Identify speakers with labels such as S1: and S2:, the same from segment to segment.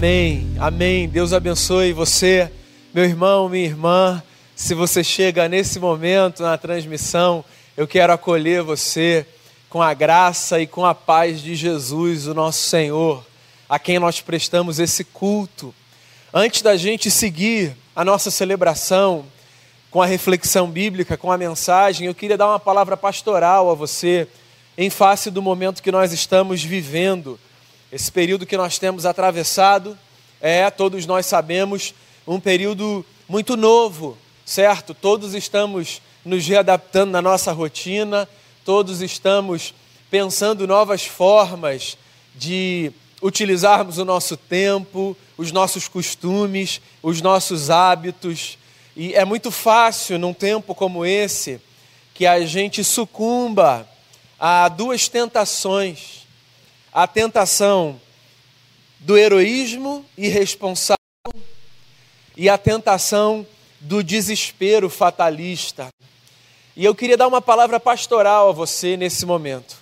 S1: Amém, amém. Deus abençoe você, meu irmão, minha irmã. Se você chega nesse momento na transmissão, eu quero acolher você com a graça e com a paz de Jesus, o nosso Senhor, a quem nós prestamos esse culto. Antes da gente seguir a nossa celebração com a reflexão bíblica, com a mensagem, eu queria dar uma palavra pastoral a você em face do momento que nós estamos vivendo esse período que nós temos atravessado é, todos nós sabemos, um período muito novo, certo? Todos estamos nos readaptando na nossa rotina, todos estamos pensando novas formas de utilizarmos o nosso tempo, os nossos costumes, os nossos hábitos. E é muito fácil, num tempo como esse, que a gente sucumba a duas tentações a tentação do heroísmo irresponsável e a tentação do desespero fatalista. E eu queria dar uma palavra pastoral a você nesse momento.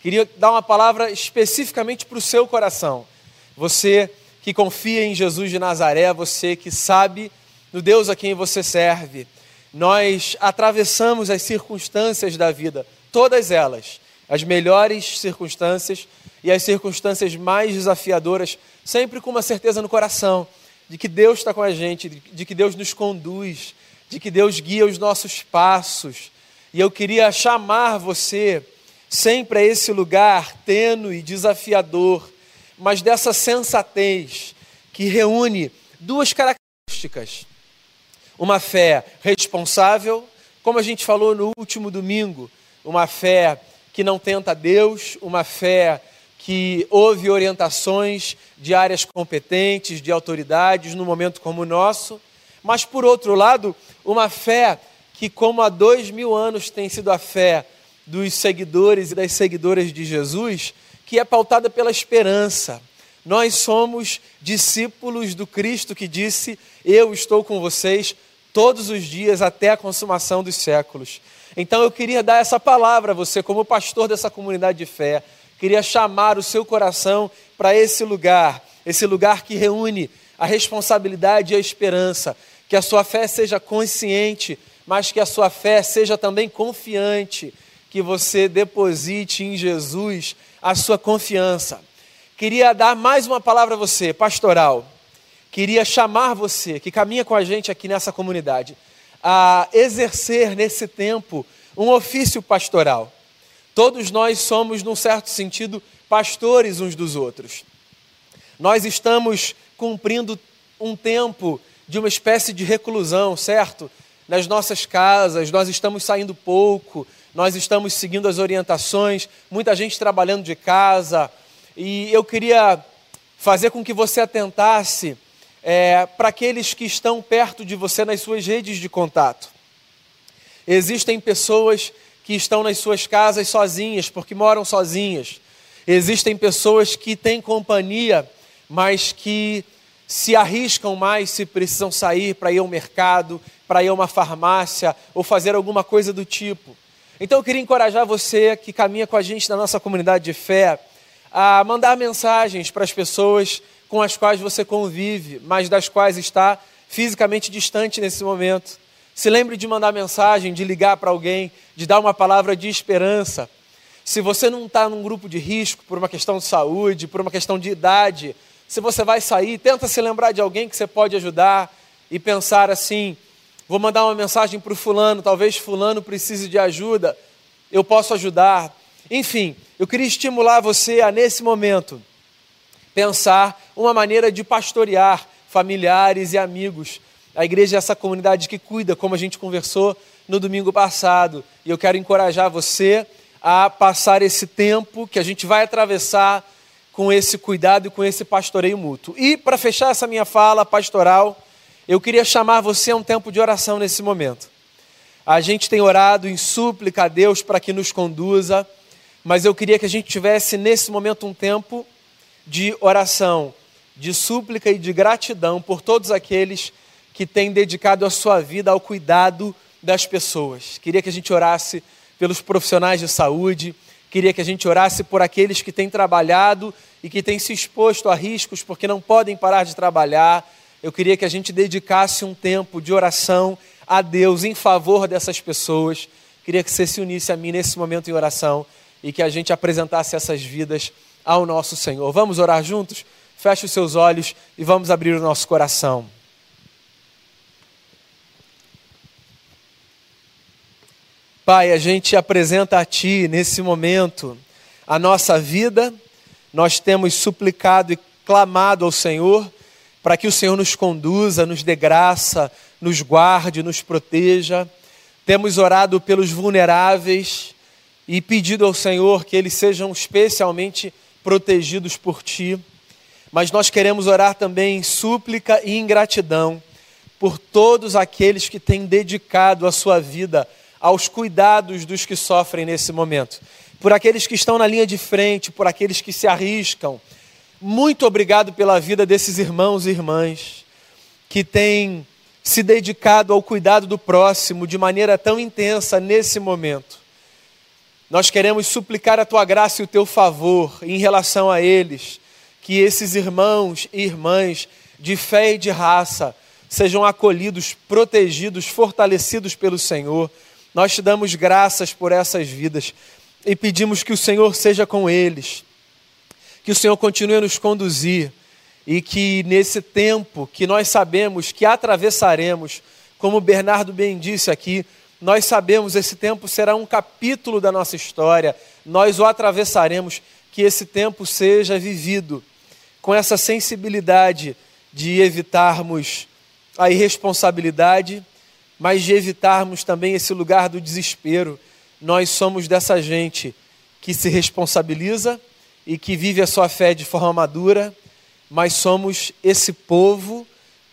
S1: Queria dar uma palavra especificamente para o seu coração. Você que confia em Jesus de Nazaré, você que sabe no Deus a quem você serve. Nós atravessamos as circunstâncias da vida, todas elas, as melhores circunstâncias e as circunstâncias mais desafiadoras, sempre com uma certeza no coração de que Deus está com a gente, de que Deus nos conduz, de que Deus guia os nossos passos. E eu queria chamar você sempre a esse lugar tênue, desafiador, mas dessa sensatez que reúne duas características: uma fé responsável, como a gente falou no último domingo, uma fé que não tenta Deus, uma fé que houve orientações de áreas competentes, de autoridades, num momento como o nosso, mas, por outro lado, uma fé que, como há dois mil anos tem sido a fé dos seguidores e das seguidoras de Jesus, que é pautada pela esperança. Nós somos discípulos do Cristo que disse: Eu estou com vocês todos os dias até a consumação dos séculos. Então eu queria dar essa palavra a você, como pastor dessa comunidade de fé, queria chamar o seu coração para esse lugar, esse lugar que reúne a responsabilidade e a esperança. Que a sua fé seja consciente, mas que a sua fé seja também confiante, que você deposite em Jesus a sua confiança. Queria dar mais uma palavra a você, pastoral. Queria chamar você, que caminha com a gente aqui nessa comunidade, a exercer nesse tempo um ofício pastoral. Todos nós somos, num certo sentido, pastores uns dos outros. Nós estamos cumprindo um tempo de uma espécie de reclusão, certo? Nas nossas casas, nós estamos saindo pouco, nós estamos seguindo as orientações, muita gente trabalhando de casa, e eu queria fazer com que você atentasse é, para aqueles que estão perto de você nas suas redes de contato. Existem pessoas que estão nas suas casas sozinhas, porque moram sozinhas. Existem pessoas que têm companhia, mas que se arriscam mais se precisam sair para ir ao mercado, para ir a uma farmácia ou fazer alguma coisa do tipo. Então eu queria encorajar você que caminha com a gente na nossa comunidade de fé a mandar mensagens para as pessoas com as quais você convive, mas das quais está fisicamente distante nesse momento. Se lembre de mandar mensagem, de ligar para alguém, de dar uma palavra de esperança. Se você não está num grupo de risco por uma questão de saúde, por uma questão de idade, se você vai sair, tenta se lembrar de alguém que você pode ajudar e pensar assim: vou mandar uma mensagem para o fulano, talvez fulano precise de ajuda, eu posso ajudar. Enfim, eu queria estimular você a, nesse momento, pensar uma maneira de pastorear familiares e amigos a igreja é essa comunidade que cuida, como a gente conversou no domingo passado. E eu quero encorajar você a passar esse tempo que a gente vai atravessar com esse cuidado e com esse pastoreio mútuo. E para fechar essa minha fala pastoral, eu queria chamar você a um tempo de oração nesse momento. A gente tem orado em súplica a Deus para que nos conduza, mas eu queria que a gente tivesse nesse momento um tempo de oração, de súplica e de gratidão por todos aqueles que tem dedicado a sua vida ao cuidado das pessoas. Queria que a gente orasse pelos profissionais de saúde, queria que a gente orasse por aqueles que têm trabalhado e que têm se exposto a riscos porque não podem parar de trabalhar. Eu queria que a gente dedicasse um tempo de oração a Deus em favor dessas pessoas. Queria que você se unisse a mim nesse momento em oração e que a gente apresentasse essas vidas ao nosso Senhor. Vamos orar juntos? Feche os seus olhos e vamos abrir o nosso coração. Pai, a gente apresenta a Ti nesse momento a nossa vida, nós temos suplicado e clamado ao Senhor para que o Senhor nos conduza, nos dê graça, nos guarde, nos proteja. Temos orado pelos vulneráveis e pedido ao Senhor que eles sejam especialmente protegidos por Ti. Mas nós queremos orar também em súplica e em gratidão por todos aqueles que têm dedicado a sua vida aos cuidados dos que sofrem nesse momento, por aqueles que estão na linha de frente, por aqueles que se arriscam. Muito obrigado pela vida desses irmãos e irmãs que têm se dedicado ao cuidado do próximo de maneira tão intensa nesse momento. Nós queremos suplicar a tua graça e o teu favor em relação a eles, que esses irmãos e irmãs de fé e de raça sejam acolhidos, protegidos, fortalecidos pelo Senhor. Nós te damos graças por essas vidas e pedimos que o Senhor seja com eles, que o Senhor continue a nos conduzir e que nesse tempo que nós sabemos que atravessaremos, como Bernardo bem disse aqui, nós sabemos esse tempo será um capítulo da nossa história, nós o atravessaremos, que esse tempo seja vivido com essa sensibilidade de evitarmos a irresponsabilidade mas de evitarmos também esse lugar do desespero. Nós somos dessa gente que se responsabiliza e que vive a sua fé de forma madura, mas somos esse povo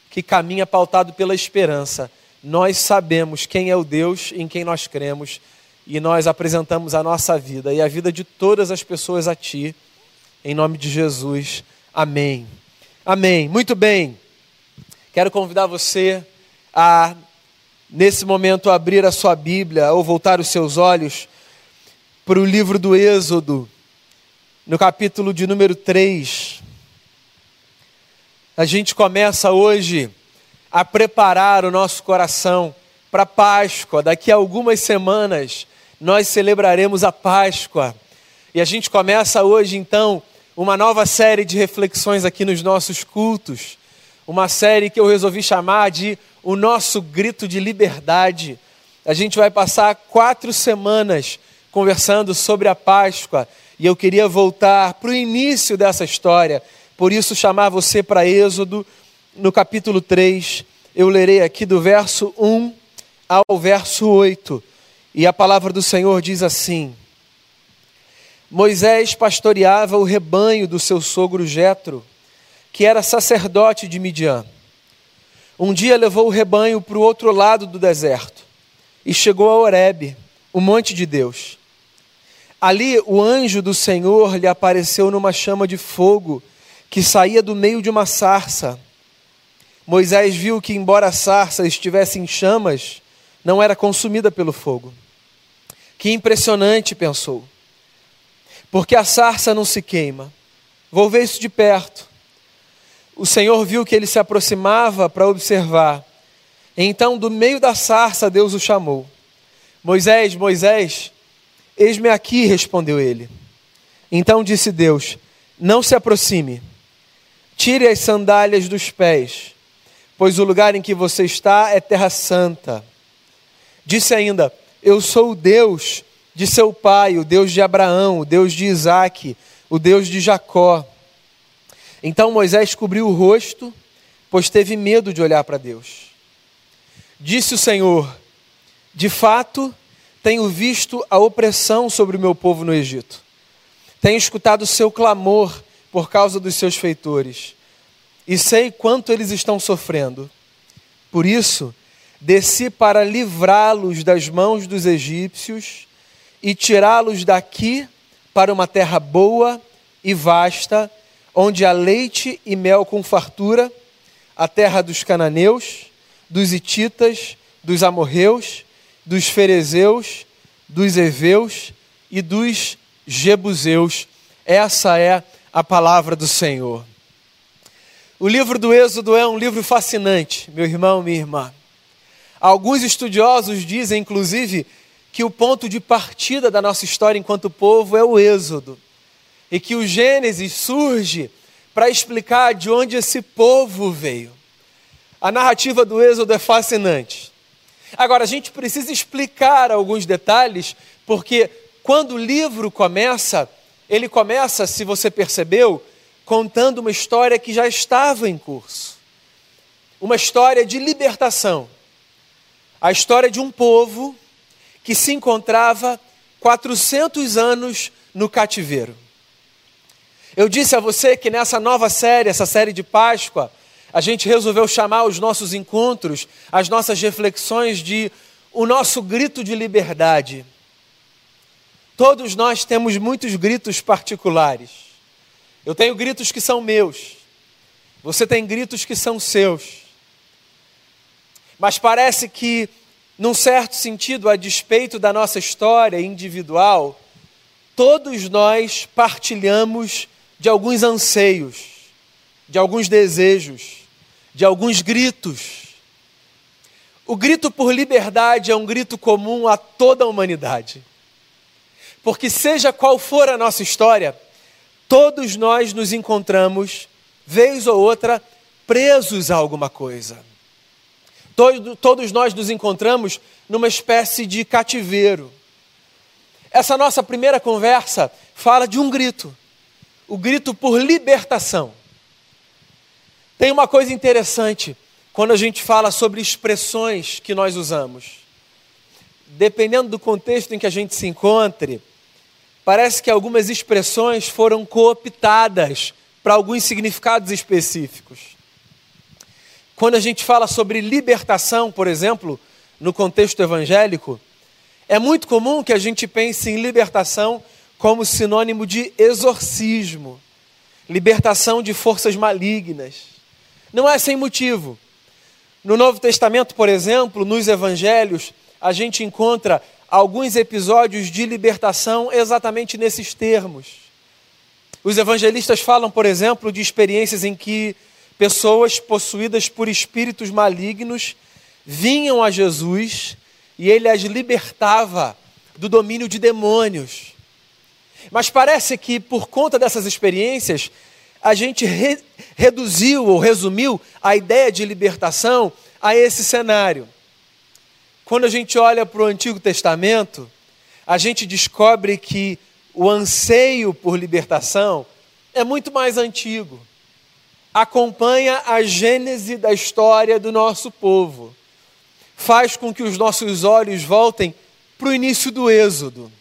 S1: que caminha pautado pela esperança. Nós sabemos quem é o Deus em quem nós cremos e nós apresentamos a nossa vida e a vida de todas as pessoas a Ti, em nome de Jesus. Amém. Amém. Muito bem. Quero convidar você a nesse momento abrir a sua Bíblia ou voltar os seus olhos para o livro do Êxodo, no capítulo de número 3. A gente começa hoje a preparar o nosso coração para Páscoa. Daqui a algumas semanas nós celebraremos a Páscoa. E a gente começa hoje então uma nova série de reflexões aqui nos nossos cultos. Uma série que eu resolvi chamar de o nosso grito de liberdade. A gente vai passar quatro semanas conversando sobre a Páscoa e eu queria voltar para o início dessa história, por isso chamar você para Êxodo, no capítulo 3. Eu lerei aqui do verso 1 ao verso 8, e a palavra do Senhor diz assim: Moisés pastoreava o rebanho do seu sogro Jetro, que era sacerdote de Midian. Um dia levou o rebanho para o outro lado do deserto e chegou a Horebe, o monte de Deus. Ali o anjo do Senhor lhe apareceu numa chama de fogo que saía do meio de uma sarça. Moisés viu que, embora a sarça estivesse em chamas, não era consumida pelo fogo. Que impressionante, pensou. Porque a sarça não se queima. Vou ver isso de perto o Senhor viu que ele se aproximava para observar. Então, do meio da sarça, Deus o chamou. Moisés, Moisés, eis-me aqui, respondeu ele. Então disse Deus: Não se aproxime, tire as sandálias dos pés, pois o lugar em que você está é terra santa. Disse ainda: Eu sou o Deus de seu pai, o Deus de Abraão, o Deus de Isaque, o Deus de Jacó. Então Moisés cobriu o rosto, pois teve medo de olhar para Deus. Disse o Senhor: De fato, tenho visto a opressão sobre o meu povo no Egito. Tenho escutado o seu clamor por causa dos seus feitores, e sei quanto eles estão sofrendo. Por isso, desci para livrá-los das mãos dos egípcios e tirá-los daqui para uma terra boa e vasta onde há leite e mel com fartura, a terra dos cananeus, dos ititas, dos amorreus, dos ferezeus, dos heveus e dos jebuseus. Essa é a palavra do Senhor. O livro do Êxodo é um livro fascinante, meu irmão, minha irmã. Alguns estudiosos dizem, inclusive, que o ponto de partida da nossa história enquanto povo é o Êxodo. E que o Gênesis surge para explicar de onde esse povo veio. A narrativa do Êxodo é fascinante. Agora, a gente precisa explicar alguns detalhes, porque quando o livro começa, ele começa, se você percebeu, contando uma história que já estava em curso. Uma história de libertação. A história de um povo que se encontrava 400 anos no cativeiro. Eu disse a você que nessa nova série, essa série de Páscoa, a gente resolveu chamar os nossos encontros, as nossas reflexões de o nosso grito de liberdade. Todos nós temos muitos gritos particulares. Eu tenho gritos que são meus. Você tem gritos que são seus. Mas parece que, num certo sentido, a despeito da nossa história individual, todos nós partilhamos de alguns anseios, de alguns desejos, de alguns gritos. O grito por liberdade é um grito comum a toda a humanidade. Porque, seja qual for a nossa história, todos nós nos encontramos, vez ou outra, presos a alguma coisa. Todos nós nos encontramos numa espécie de cativeiro. Essa nossa primeira conversa fala de um grito o grito por libertação. Tem uma coisa interessante quando a gente fala sobre expressões que nós usamos. Dependendo do contexto em que a gente se encontre, parece que algumas expressões foram cooptadas para alguns significados específicos. Quando a gente fala sobre libertação, por exemplo, no contexto evangélico, é muito comum que a gente pense em libertação como sinônimo de exorcismo, libertação de forças malignas. Não é sem motivo. No Novo Testamento, por exemplo, nos evangelhos, a gente encontra alguns episódios de libertação exatamente nesses termos. Os evangelistas falam, por exemplo, de experiências em que pessoas possuídas por espíritos malignos vinham a Jesus e ele as libertava do domínio de demônios. Mas parece que por conta dessas experiências, a gente re reduziu ou resumiu a ideia de libertação a esse cenário. Quando a gente olha para o Antigo Testamento, a gente descobre que o anseio por libertação é muito mais antigo. Acompanha a gênese da história do nosso povo. Faz com que os nossos olhos voltem para o início do Êxodo.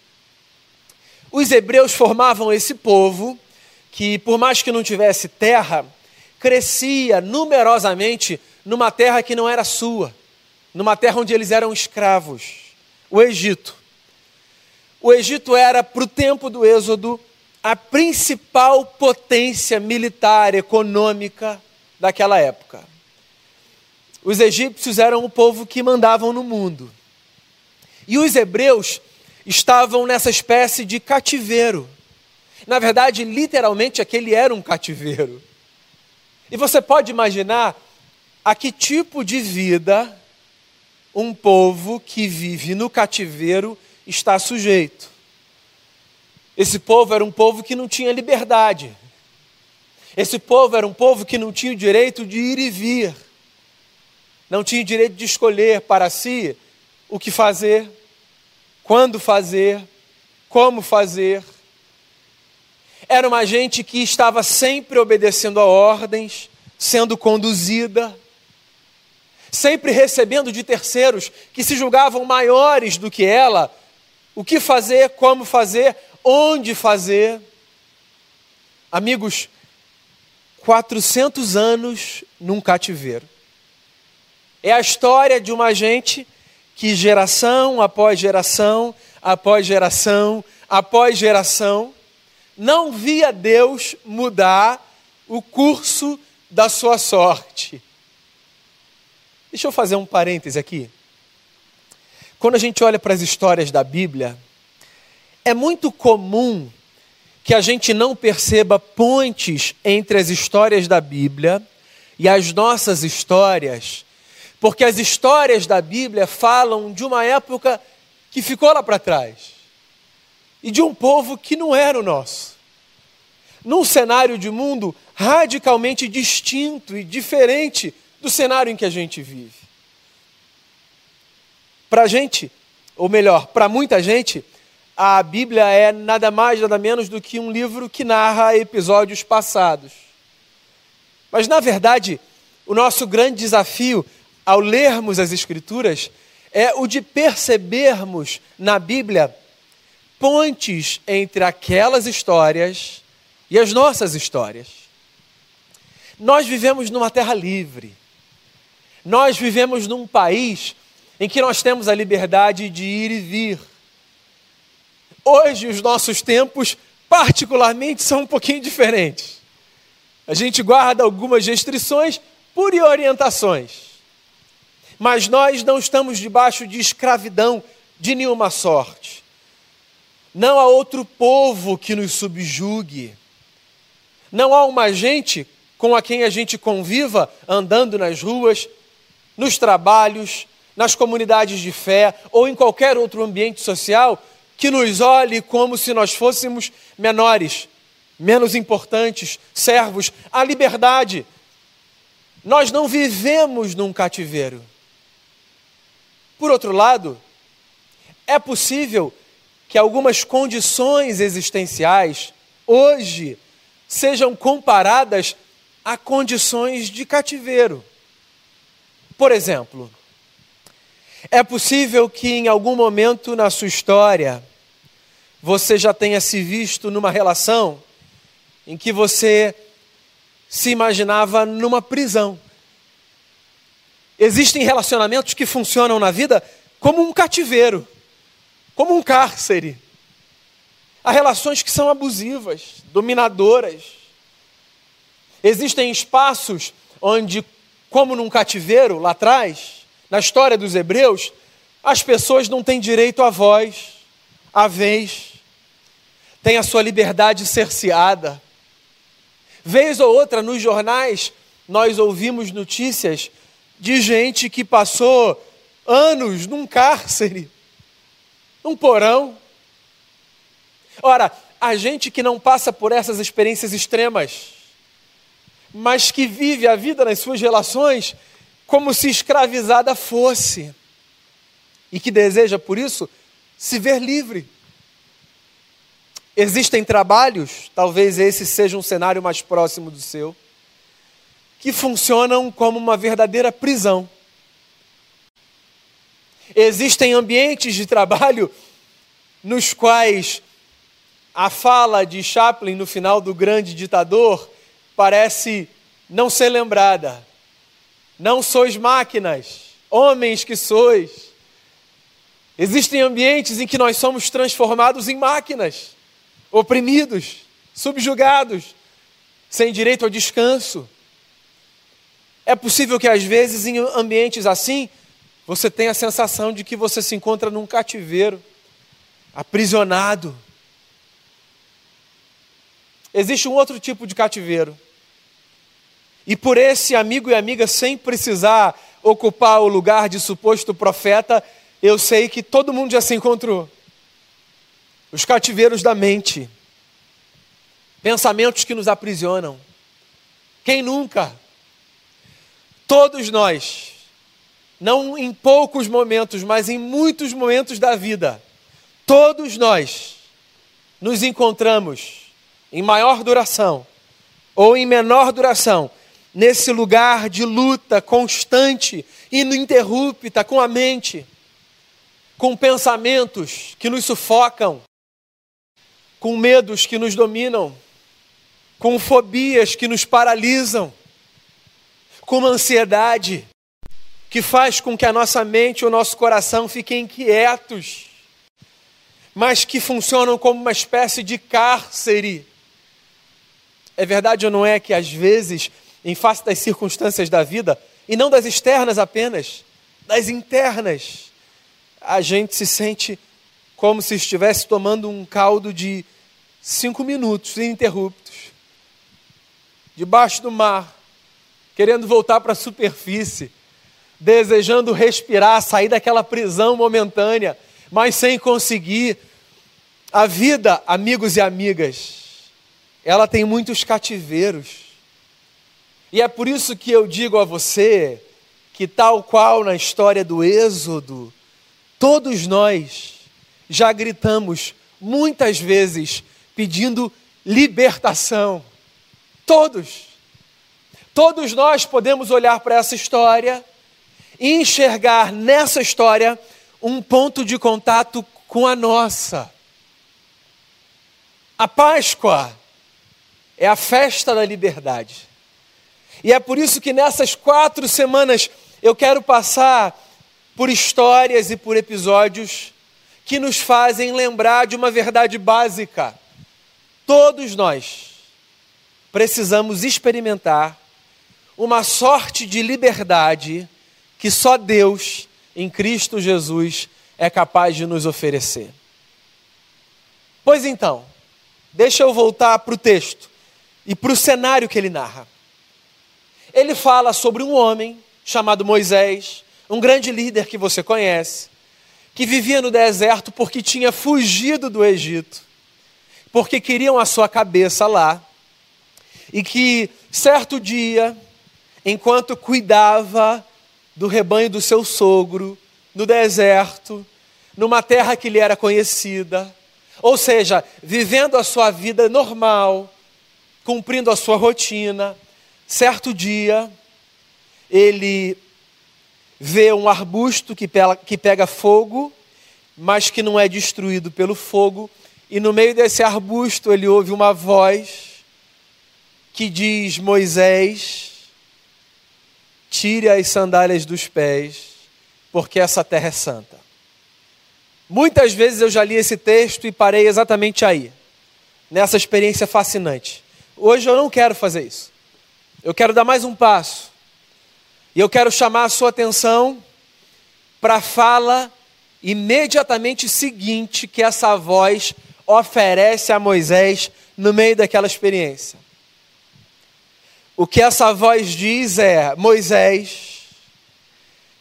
S1: Os hebreus formavam esse povo que, por mais que não tivesse terra, crescia numerosamente numa terra que não era sua, numa terra onde eles eram escravos o Egito. O Egito era, para o tempo do Êxodo, a principal potência militar, econômica daquela época. Os egípcios eram o povo que mandavam no mundo. E os hebreus estavam nessa espécie de cativeiro. Na verdade, literalmente, aquele era um cativeiro. E você pode imaginar a que tipo de vida um povo que vive no cativeiro está sujeito. Esse povo era um povo que não tinha liberdade. Esse povo era um povo que não tinha o direito de ir e vir. Não tinha o direito de escolher para si o que fazer, quando fazer, como fazer. Era uma gente que estava sempre obedecendo a ordens, sendo conduzida, sempre recebendo de terceiros que se julgavam maiores do que ela, o que fazer, como fazer, onde fazer. Amigos, 400 anos num cativeiro. É a história de uma gente que geração após geração, após geração, após geração, não via Deus mudar o curso da sua sorte. Deixa eu fazer um parêntese aqui. Quando a gente olha para as histórias da Bíblia, é muito comum que a gente não perceba pontes entre as histórias da Bíblia e as nossas histórias, porque as histórias da Bíblia falam de uma época que ficou lá para trás e de um povo que não era o nosso. Num cenário de mundo radicalmente distinto e diferente do cenário em que a gente vive. Para a gente, ou melhor, para muita gente, a Bíblia é nada mais, nada menos do que um livro que narra episódios passados. Mas, na verdade, o nosso grande desafio ao lermos as Escrituras é o de percebermos na Bíblia pontes entre aquelas histórias e as nossas histórias. Nós vivemos numa terra livre. Nós vivemos num país em que nós temos a liberdade de ir e vir. Hoje, os nossos tempos, particularmente, são um pouquinho diferentes. A gente guarda algumas restrições por orientações. Mas nós não estamos debaixo de escravidão de nenhuma sorte. Não há outro povo que nos subjugue. Não há uma gente com a quem a gente conviva andando nas ruas, nos trabalhos, nas comunidades de fé ou em qualquer outro ambiente social que nos olhe como se nós fôssemos menores, menos importantes, servos, a liberdade. Nós não vivemos num cativeiro. Por outro lado, é possível que algumas condições existenciais hoje sejam comparadas a condições de cativeiro. Por exemplo, é possível que em algum momento na sua história você já tenha se visto numa relação em que você se imaginava numa prisão. Existem relacionamentos que funcionam na vida como um cativeiro, como um cárcere. Há relações que são abusivas, dominadoras. Existem espaços onde, como num cativeiro lá atrás, na história dos hebreus, as pessoas não têm direito à voz, à vez tem a sua liberdade cerceada. Vez ou outra nos jornais, nós ouvimos notícias de gente que passou anos num cárcere, num porão. Ora, a gente que não passa por essas experiências extremas, mas que vive a vida nas suas relações como se escravizada fosse, e que deseja, por isso, se ver livre. Existem trabalhos, talvez esse seja um cenário mais próximo do seu, que funcionam como uma verdadeira prisão. Existem ambientes de trabalho nos quais a fala de Chaplin no final do Grande Ditador parece não ser lembrada. Não sois máquinas, homens que sois. Existem ambientes em que nós somos transformados em máquinas oprimidos, subjugados, sem direito ao descanso. É possível que às vezes em ambientes assim você tenha a sensação de que você se encontra num cativeiro, aprisionado. Existe um outro tipo de cativeiro. E por esse amigo e amiga, sem precisar ocupar o lugar de suposto profeta, eu sei que todo mundo já se encontrou os cativeiros da mente, pensamentos que nos aprisionam. Quem nunca? Todos nós, não em poucos momentos, mas em muitos momentos da vida, todos nós nos encontramos em maior duração ou em menor duração nesse lugar de luta constante, ininterrupta com a mente, com pensamentos que nos sufocam, com medos que nos dominam, com fobias que nos paralisam, com uma ansiedade que faz com que a nossa mente e o nosso coração fiquem inquietos, mas que funcionam como uma espécie de cárcere. É verdade ou não é que às vezes, em face das circunstâncias da vida, e não das externas apenas, das internas, a gente se sente como se estivesse tomando um caldo de cinco minutos ininterruptos, debaixo do mar, querendo voltar para a superfície, desejando respirar, sair daquela prisão momentânea, mas sem conseguir. A vida, amigos e amigas, ela tem muitos cativeiros. E é por isso que eu digo a você que, tal qual na história do Êxodo, todos nós já gritamos muitas vezes pedindo libertação. Todos. Todos nós podemos olhar para essa história e enxergar nessa história um ponto de contato com a nossa. A Páscoa é a festa da liberdade. E é por isso que nessas quatro semanas eu quero passar por histórias e por episódios que nos fazem lembrar de uma verdade básica. Todos nós precisamos experimentar uma sorte de liberdade que só Deus, em Cristo Jesus, é capaz de nos oferecer. Pois então, deixa eu voltar para o texto e para o cenário que ele narra. Ele fala sobre um homem chamado Moisés, um grande líder que você conhece, que vivia no deserto porque tinha fugido do Egito, porque queriam a sua cabeça lá, e que certo dia, enquanto cuidava do rebanho do seu sogro, no deserto, numa terra que lhe era conhecida, ou seja, vivendo a sua vida normal, cumprindo a sua rotina, certo dia, ele vê um arbusto que pega, que pega fogo, mas que não é destruído pelo fogo, e no meio desse arbusto ele ouve uma voz que diz: Moisés, tire as sandálias dos pés, porque essa terra é santa. Muitas vezes eu já li esse texto e parei exatamente aí, nessa experiência fascinante. Hoje eu não quero fazer isso. Eu quero dar mais um passo. E eu quero chamar a sua atenção para a fala imediatamente seguinte que essa voz oferece a Moisés no meio daquela experiência. O que essa voz diz é: Moisés,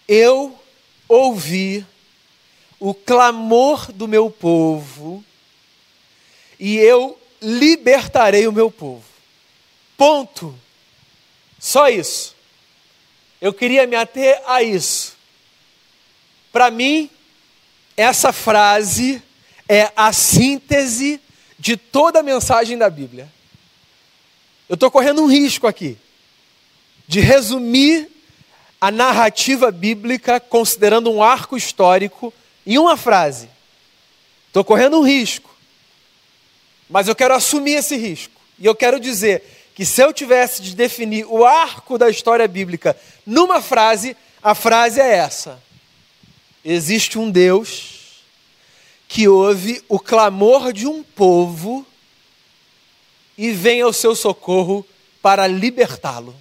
S1: eu ouvi o clamor do meu povo e eu libertarei o meu povo. Ponto. Só isso. Eu queria me ater a isso. Para mim, essa frase é a síntese de toda a mensagem da Bíblia. Eu estou correndo um risco aqui de resumir a narrativa bíblica considerando um arco histórico em uma frase. Estou correndo um risco, mas eu quero assumir esse risco. E eu quero dizer que se eu tivesse de definir o arco da história bíblica numa frase, a frase é essa: Existe um Deus que ouve o clamor de um povo e vem ao seu socorro para libertá-lo.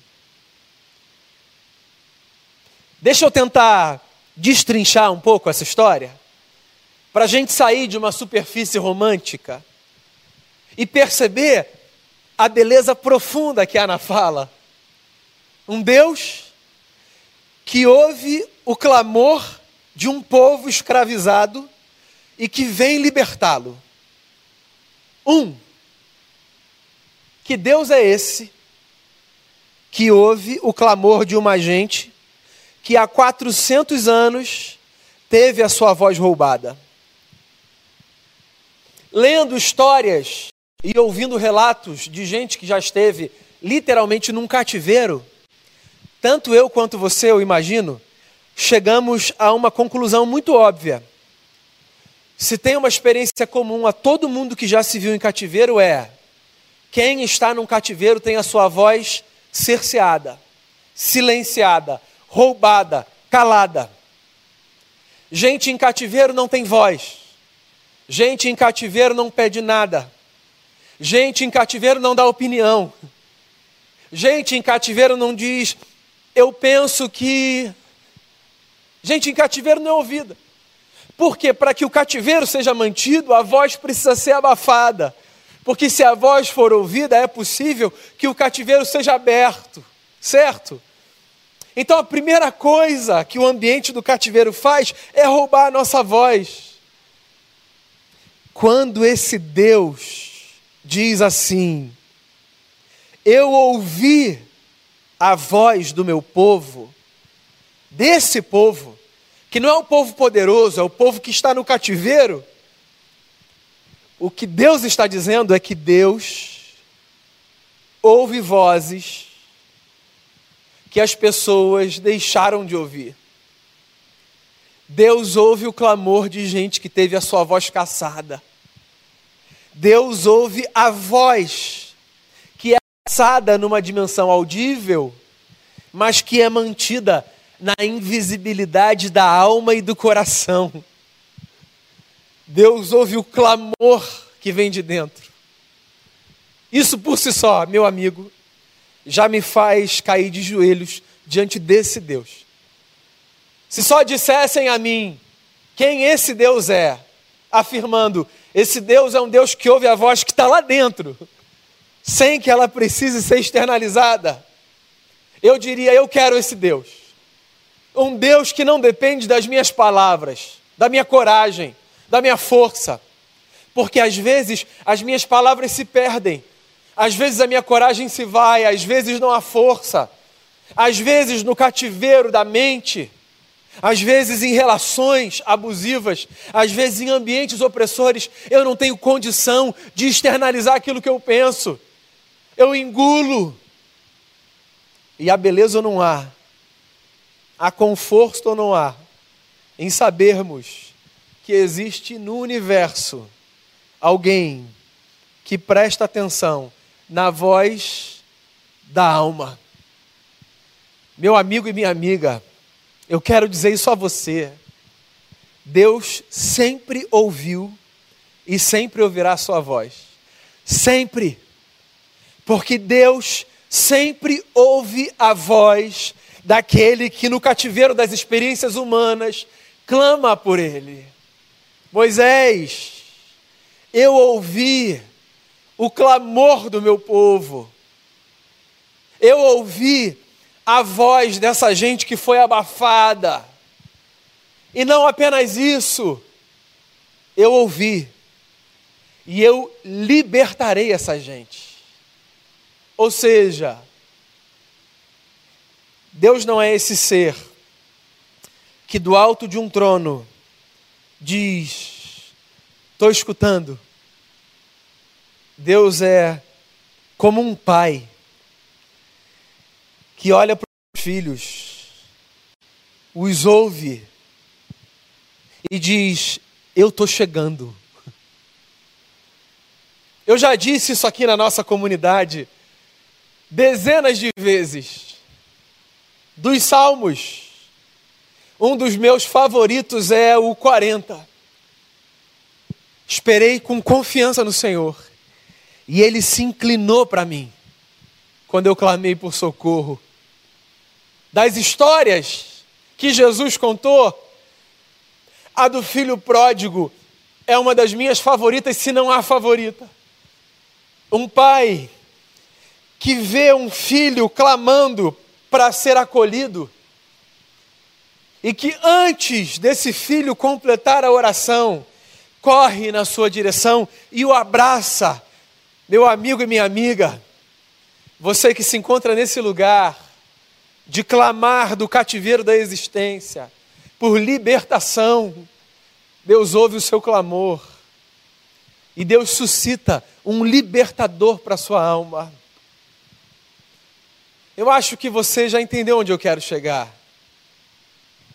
S1: Deixa eu tentar destrinchar um pouco essa história, para a gente sair de uma superfície romântica e perceber a beleza profunda que há na fala. Um Deus que ouve o clamor de um povo escravizado e que vem libertá-lo. Um, que Deus é esse que ouve o clamor de uma gente que há 400 anos teve a sua voz roubada. Lendo histórias e ouvindo relatos de gente que já esteve literalmente num cativeiro, tanto eu quanto você, eu imagino, chegamos a uma conclusão muito óbvia. Se tem uma experiência comum a todo mundo que já se viu em cativeiro é: quem está num cativeiro tem a sua voz cerceada, silenciada, roubada, calada. Gente em cativeiro não tem voz. Gente em cativeiro não pede nada. Gente em cativeiro não dá opinião. Gente em cativeiro não diz, eu penso que. Gente em cativeiro não é ouvida. Porque para que o cativeiro seja mantido, a voz precisa ser abafada. Porque se a voz for ouvida, é possível que o cativeiro seja aberto, certo? Então a primeira coisa que o ambiente do cativeiro faz é roubar a nossa voz. Quando esse Deus diz assim: Eu ouvi a voz do meu povo, desse povo, que não é o povo poderoso, é o povo que está no cativeiro. O que Deus está dizendo é que Deus ouve vozes que as pessoas deixaram de ouvir. Deus ouve o clamor de gente que teve a sua voz caçada. Deus ouve a voz que é caçada numa dimensão audível, mas que é mantida na invisibilidade da alma e do coração. Deus ouve o clamor que vem de dentro. Isso por si só, meu amigo, já me faz cair de joelhos diante desse Deus. Se só dissessem a mim quem esse Deus é, afirmando: esse Deus é um Deus que ouve a voz que está lá dentro, sem que ela precise ser externalizada, eu diria: eu quero esse Deus. Um Deus que não depende das minhas palavras, da minha coragem, da minha força, porque às vezes as minhas palavras se perdem, às vezes a minha coragem se vai, às vezes não há força, às vezes no cativeiro da mente, às vezes em relações abusivas, às vezes em ambientes opressores, eu não tenho condição de externalizar aquilo que eu penso. Eu engulo. E a beleza não há, há conforto ou não há, em sabermos que existe no universo alguém que presta atenção na voz da alma. Meu amigo e minha amiga, eu quero dizer isso a você. Deus sempre ouviu e sempre ouvirá a sua voz. Sempre. Porque Deus sempre ouve a voz daquele que no cativeiro das experiências humanas clama por ele. Moisés, eu ouvi o clamor do meu povo. Eu ouvi a voz dessa gente que foi abafada. E não apenas isso, eu ouvi e eu libertarei essa gente. Ou seja, Deus não é esse ser que do alto de um trono diz: Estou escutando, Deus é como um pai que olha para os filhos, os ouve e diz: Eu estou chegando. Eu já disse isso aqui na nossa comunidade dezenas de vezes. Dos salmos, um dos meus favoritos é o 40. Esperei com confiança no Senhor e ele se inclinou para mim quando eu clamei por socorro. Das histórias que Jesus contou, a do filho pródigo é uma das minhas favoritas, se não a favorita. Um pai que vê um filho clamando para ser acolhido e que antes desse filho completar a oração, corre na sua direção e o abraça meu amigo e minha amiga, você que se encontra nesse lugar de clamar do cativeiro da existência por libertação, Deus ouve o seu clamor e Deus suscita um libertador para a sua alma. Eu acho que você já entendeu onde eu quero chegar.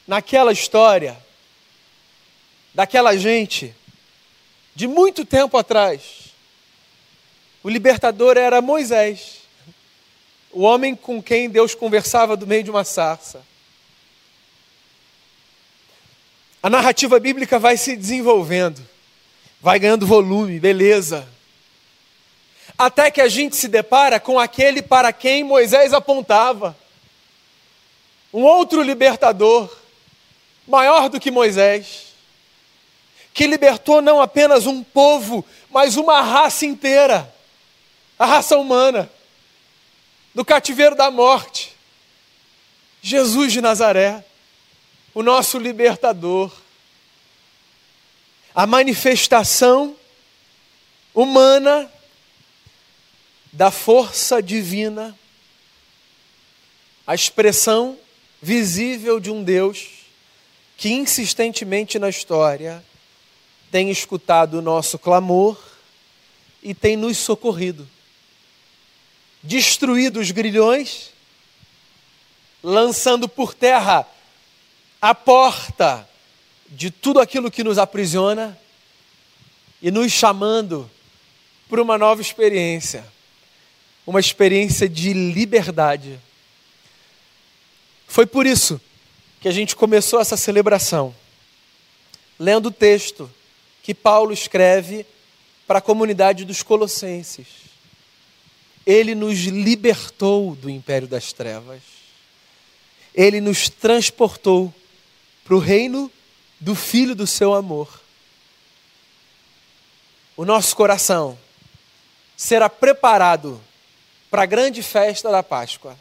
S1: Naquela história, daquela gente, de muito tempo atrás, o libertador era Moisés, o homem com quem Deus conversava do meio de uma sarça. A narrativa bíblica vai se desenvolvendo, vai ganhando volume, beleza. Até que a gente se depara com aquele para quem Moisés apontava. Um outro libertador, maior do que Moisés, que libertou não apenas um povo, mas uma raça inteira a raça humana do cativeiro da morte. Jesus de Nazaré, o nosso libertador, a manifestação humana da força divina, a expressão visível de um Deus que insistentemente na história tem escutado o nosso clamor e tem nos socorrido. Destruído os grilhões, lançando por terra a porta de tudo aquilo que nos aprisiona e nos chamando para uma nova experiência, uma experiência de liberdade. Foi por isso que a gente começou essa celebração, lendo o texto que Paulo escreve para a comunidade dos Colossenses. Ele nos libertou do império das trevas, ele nos transportou para o reino do Filho do seu amor. O nosso coração será preparado para a grande festa da Páscoa,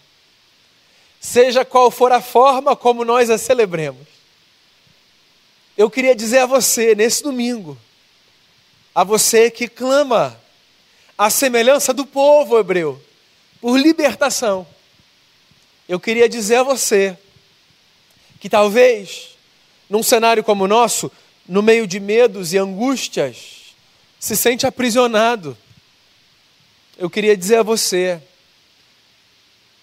S1: seja qual for a forma como nós a celebremos. Eu queria dizer a você, nesse domingo, a você que clama a semelhança do povo hebreu, por libertação. Eu queria dizer a você que talvez num cenário como o nosso, no meio de medos e angústias, se sente aprisionado. Eu queria dizer a você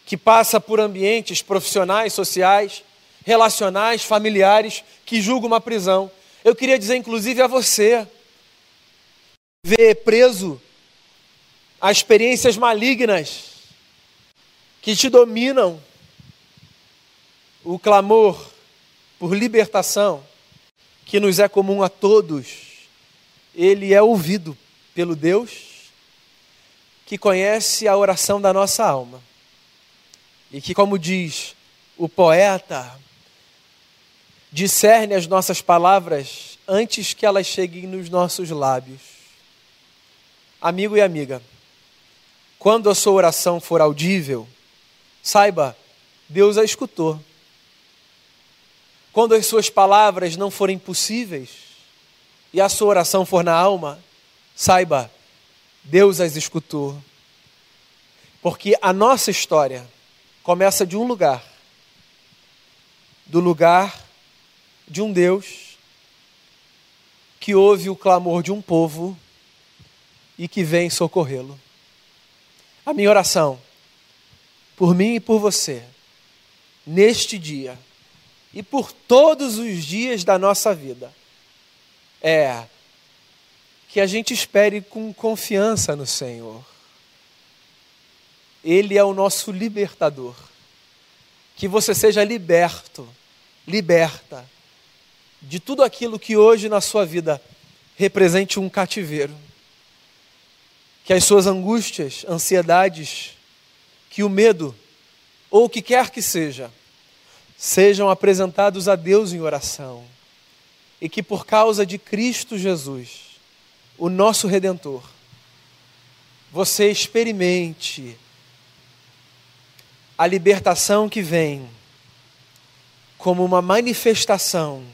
S1: que passa por ambientes profissionais, sociais, relacionais, familiares, que julga uma prisão. Eu queria dizer, inclusive, a você, vê preso a experiências malignas que te dominam, o clamor por libertação, que nos é comum a todos, ele é ouvido pelo Deus que conhece a oração da nossa alma. E que, como diz o poeta, discerne as nossas palavras antes que elas cheguem nos nossos lábios. Amigo e amiga, quando a sua oração for audível, saiba, Deus a escutou. Quando as suas palavras não forem possíveis e a sua oração for na alma, saiba, Deus as escutou. Porque a nossa história começa de um lugar do lugar de um Deus que ouve o clamor de um povo e que vem socorrê-lo. A minha oração, por mim e por você, neste dia, e por todos os dias da nossa vida é que a gente espere com confiança no Senhor. Ele é o nosso libertador. Que você seja liberto, liberta de tudo aquilo que hoje na sua vida represente um cativeiro. Que as suas angústias, ansiedades, que o medo, ou o que quer que seja, sejam apresentados a Deus em oração e que por causa de Cristo Jesus, o nosso redentor, você experimente a libertação que vem como uma manifestação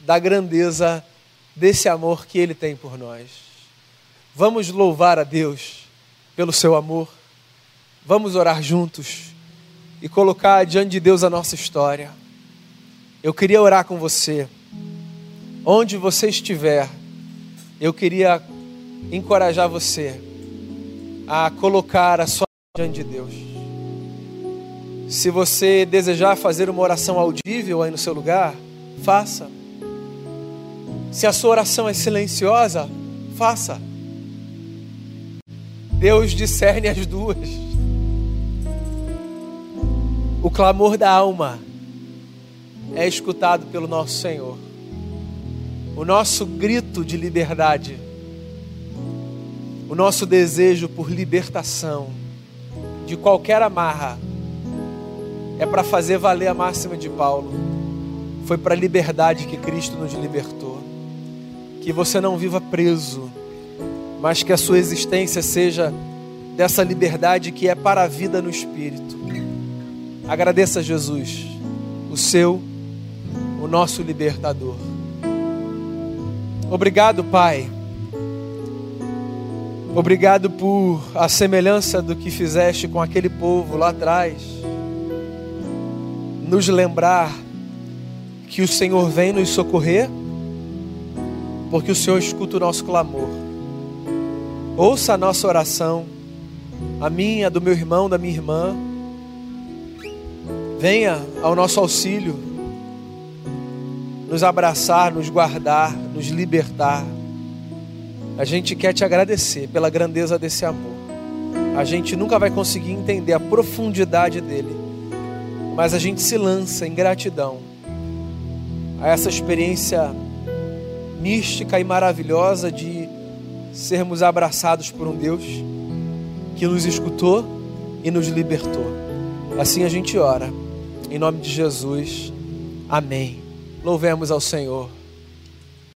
S1: da grandeza desse amor que ele tem por nós. Vamos louvar a Deus pelo seu amor. Vamos orar juntos e colocar diante de Deus a nossa história. Eu queria orar com você. Onde você estiver, eu queria encorajar você a colocar a sua diante de Deus. Se você desejar fazer uma oração audível aí no seu lugar, faça. Se a sua oração é silenciosa, faça. Deus discerne as duas. O clamor da alma é escutado pelo nosso Senhor. O nosso grito de liberdade, o nosso desejo por libertação de qualquer amarra, é para fazer valer a máxima de Paulo. Foi para a liberdade que Cristo nos libertou. que você não viva preso, mas que a sua existência seja dessa liberdade que é para a vida no Espírito. Agradeça a Jesus, o seu, o nosso libertador. Obrigado, Pai. Obrigado por a semelhança do que fizeste com aquele povo lá atrás, nos lembrar que o Senhor vem nos socorrer, porque o Senhor escuta o nosso clamor. Ouça a nossa oração, a minha, do meu irmão, da minha irmã. Venha ao nosso auxílio, nos abraçar, nos guardar, nos libertar. A gente quer te agradecer pela grandeza desse amor. A gente nunca vai conseguir entender a profundidade dele, mas a gente se lança em gratidão a essa experiência mística e maravilhosa de sermos abraçados por um Deus que nos escutou e nos libertou. Assim a gente ora. Em nome de Jesus. Amém. Louvemos ao Senhor.